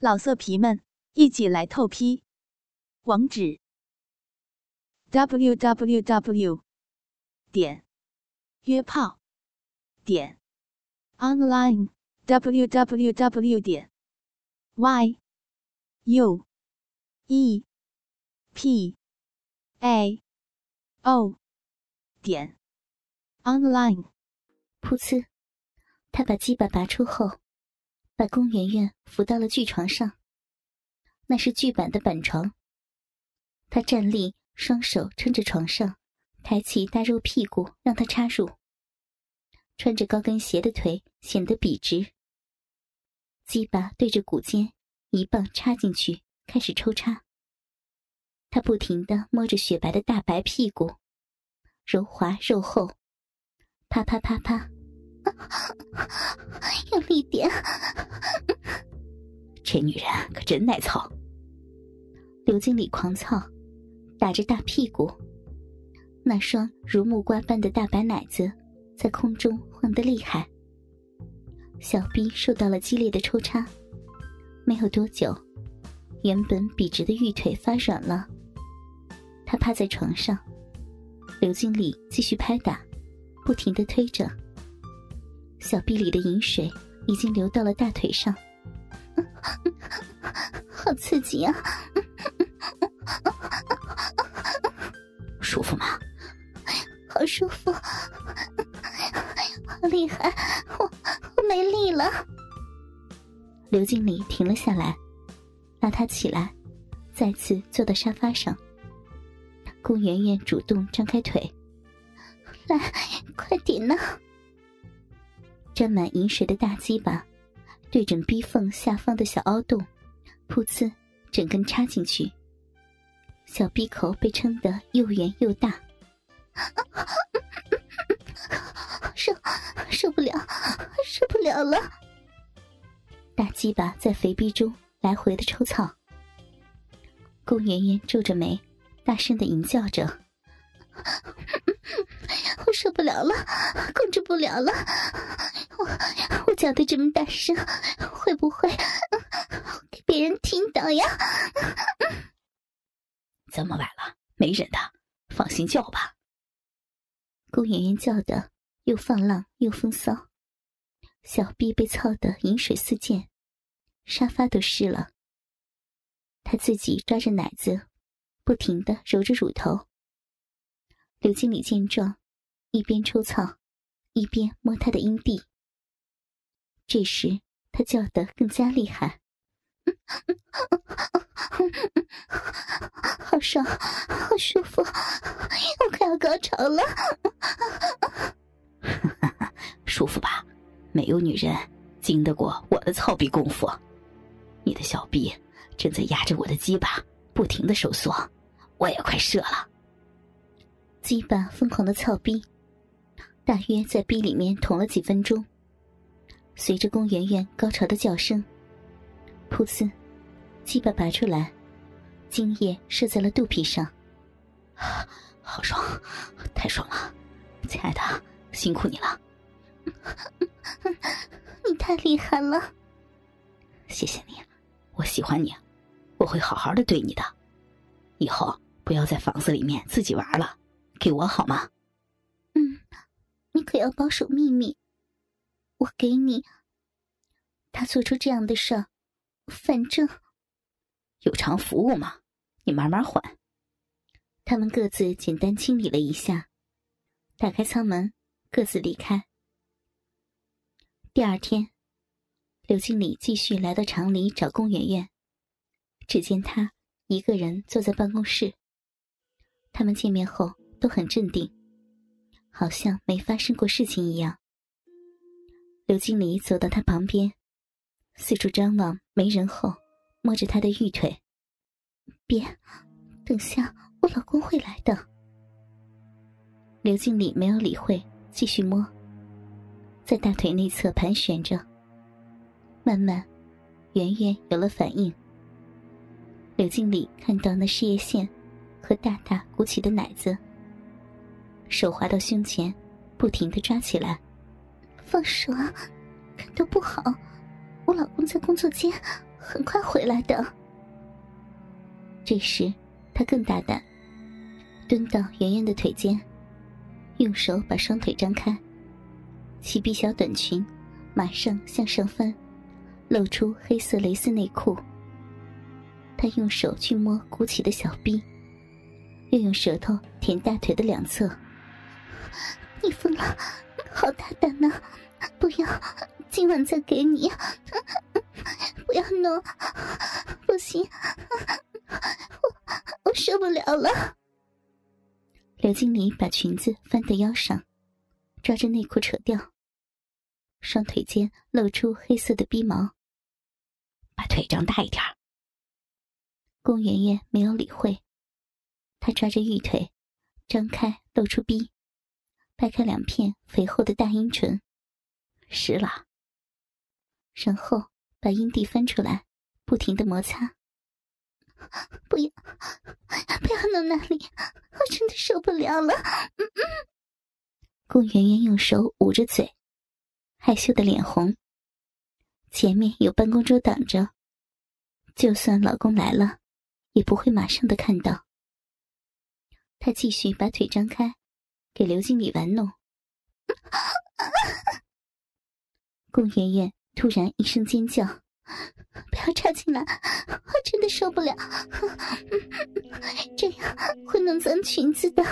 老色皮们，一起来透批！网址：w w w 点约炮点 online w w w 点 y u e p a o 点 online。噗呲，他把鸡巴拔出后。把宫圆圆扶到了巨床上，那是巨板的板床。他站立，双手撑着床上，抬起大肉屁股让他插入。穿着高跟鞋的腿显得笔直。鸡巴对着骨尖，一棒插进去，开始抽插。他不停的摸着雪白的大白屁股，柔滑肉厚，啪啪啪啪。用力点！这女人可真耐操。刘经理狂操，打着大屁股，那双如木瓜般的大白奶子在空中晃得厉害。小臂受到了激烈的抽插，没有多久，原本笔直的玉腿发软了。他趴在床上，刘经理继续拍打，不停的推着。小臂里的饮水已经流到了大腿上，好刺激啊！舒服吗？好舒服，好厉害！我我没力了。刘经理停了下来，拉他起来，再次坐到沙发上。顾圆圆主动张开腿，来，快点呐！沾满饮水的大鸡巴，对准逼缝下方的小凹洞，噗呲，整根插进去。小逼口被撑得又圆又大，受受不了，受不了了！大鸡巴在肥逼中来回的抽草。顾圆圆皱着眉，大声的吟叫着。我受不了了，控制不了了！我我叫的这么大声，会不会给别人听到呀？这么晚了，没人的，放心叫吧。顾圆圆叫的又放浪又风骚，小臂被操得饮水四溅，沙发都湿了。他自己抓着奶子，不停的揉着乳头。刘经理见状，一边抽草，一边摸他的阴蒂。这时他叫得更加厉害，好爽，好舒服，我快要高潮了。舒服吧？没有女人经得过我的操逼功夫。你的小臂正在压着我的鸡巴，不停的收缩，我也快射了。鸡巴疯狂的操逼，大约在逼里面捅了几分钟。随着宫圆圆高潮的叫声，噗呲，鸡巴拔出来，精液射在了肚皮上，好爽，太爽了，亲爱的，辛苦你了。你太厉害了，谢谢你，我喜欢你，我会好好的对你的，以后不要在房子里面自己玩了。给我好吗？嗯，你可要保守秘密。我给你。他做出这样的事儿，反正有偿服务嘛，你慢慢还。他们各自简单清理了一下，打开舱门，各自离开。第二天，刘经理继续来到厂里找龚媛媛，只见他一个人坐在办公室。他们见面后。都很镇定，好像没发生过事情一样。刘经理走到他旁边，四处张望，没人后，摸着他的玉腿。别，等下我老公会来的。刘经理没有理会，继续摸，在大腿内侧盘旋着。慢慢，圆圆有了反应。刘经理看到那事业线和大大鼓起的奶子。手滑到胸前，不停的抓起来。放手啊，看都不好。我老公在工作间，很快回来的。这时，他更大胆，蹲到圆圆的腿间，用手把双腿张开，齐臂小短裙马上向上翻，露出黑色蕾丝内裤。他用手去摸鼓起的小臂，又用舌头舔大腿的两侧。你疯了，好大胆呐！不要，今晚再给你。不要弄，不行，我我受不了了。刘经理把裙子翻到腰上，抓着内裤扯掉，双腿间露出黑色的逼毛。把腿张大一点。龚媛媛没有理会，她抓着玉腿，张开露出逼。掰开两片肥厚的大阴唇，湿了。然后把阴蒂翻出来，不停的摩擦。不要，不要弄那里，我真的受不了了。嗯 嗯顾圆圆用手捂着嘴，害羞的脸红。前面有办公桌挡着，就算老公来了，也不会马上的看到。她继续把腿张开。给刘经理玩弄，顾媛媛突然一声尖叫：“不要插进来，我真的受不了，这样会弄脏裙子的。”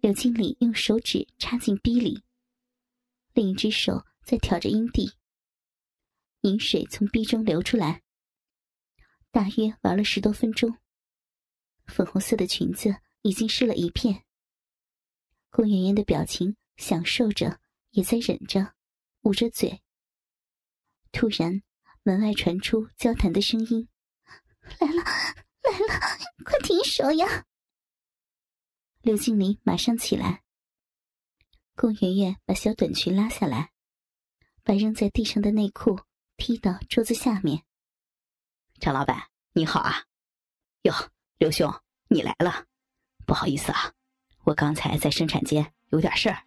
刘经理用手指插进逼里，另一只手在挑着阴蒂，饮水从逼中流出来。大约玩了十多分钟，粉红色的裙子已经湿了一片。顾媛媛的表情享受着，也在忍着，捂着嘴。突然，门外传出交谈的声音：“来了，来了，快停手呀！”刘经理马上起来。顾媛媛把小短裙拉下来，把扔在地上的内裤踢到桌子下面。张老板，你好啊！哟，刘兄，你来了，不好意思啊。我刚才在生产间有点事儿，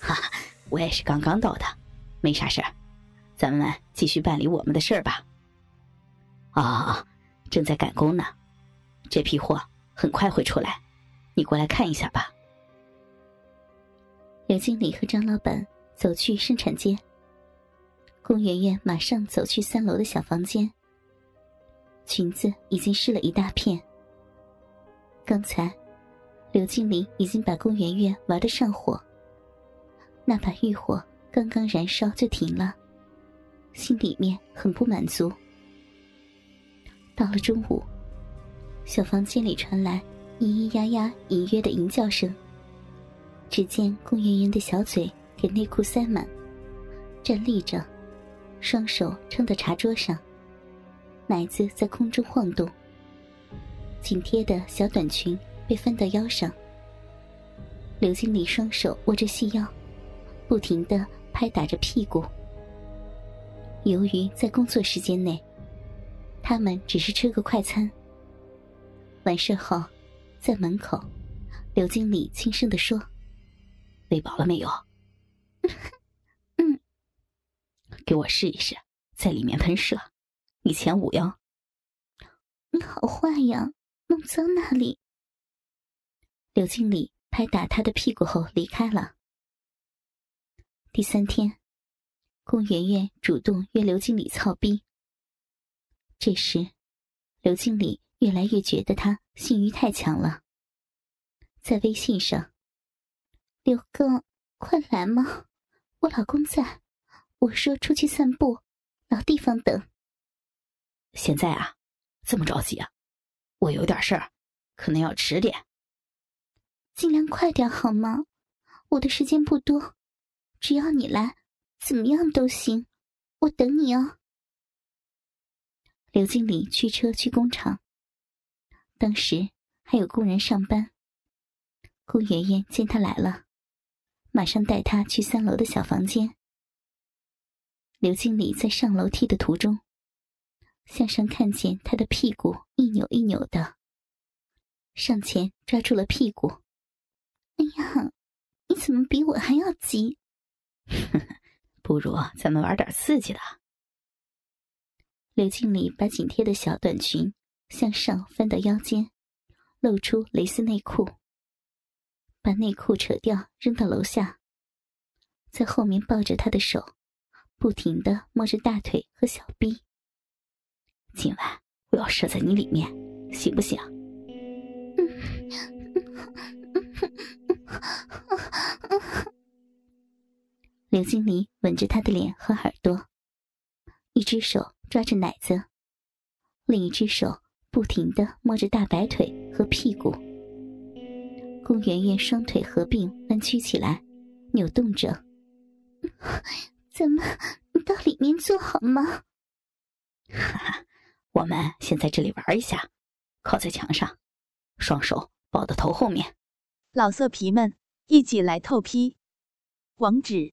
哈，我也是刚刚到的，没啥事儿，咱们继续办理我们的事儿吧。啊，正在赶工呢，这批货很快会出来，你过来看一下吧。刘经理和张老板走去生产间，龚媛媛马上走去三楼的小房间，裙子已经湿了一大片，刚才。刘经理已经把宫圆圆玩得上火，那把欲火刚刚燃烧就停了，心里面很不满足。到了中午，小房间里传来咿咿呀呀、隐约的吟叫声。只见宫圆圆的小嘴给内裤塞满，站立着，双手撑在茶桌上，奶子在空中晃动，紧贴的小短裙。被翻到腰上，刘经理双手握着细腰，不停的拍打着屁股。由于在工作时间内，他们只是吃个快餐。完事后，在门口，刘经理轻声的说：“喂饱了没有？”“ 嗯。”“给我试一试，在里面喷射，你前五哟。”“你好坏呀，弄脏那里。”刘经理拍打他的屁股后离开了。第三天，龚媛媛主动约刘经理操逼。这时，刘经理越来越觉得他性欲太强了。在微信上：“刘哥，快来嘛，我老公在，我说出去散步，老地方等。”现在啊，这么着急啊？我有点事儿，可能要迟点。尽量快点好吗？我的时间不多，只要你来，怎么样都行，我等你哦。刘经理驱车去工厂，当时还有工人上班。顾媛媛见他来了，马上带他去三楼的小房间。刘经理在上楼梯的途中，向上看见他的屁股一扭一扭的，上前抓住了屁股。哎呀，你怎么比我还要急？不如咱们玩点刺激的。刘经理把紧贴的小短裙向上翻到腰间，露出蕾丝内裤，把内裤扯掉扔到楼下，在后面抱着他的手，不停的摸着大腿和小臂。今晚我要射在你里面，行不行？刘经理吻着他的脸和耳朵，一只手抓着奶子，另一只手不停的摸着大白腿和屁股。顾圆圆双腿合并弯曲起来，扭动着。怎么到里面坐好吗？哈哈，我们先在这里玩一下，靠在墙上，双手抱到头后面。老色皮们，一起来透批！网址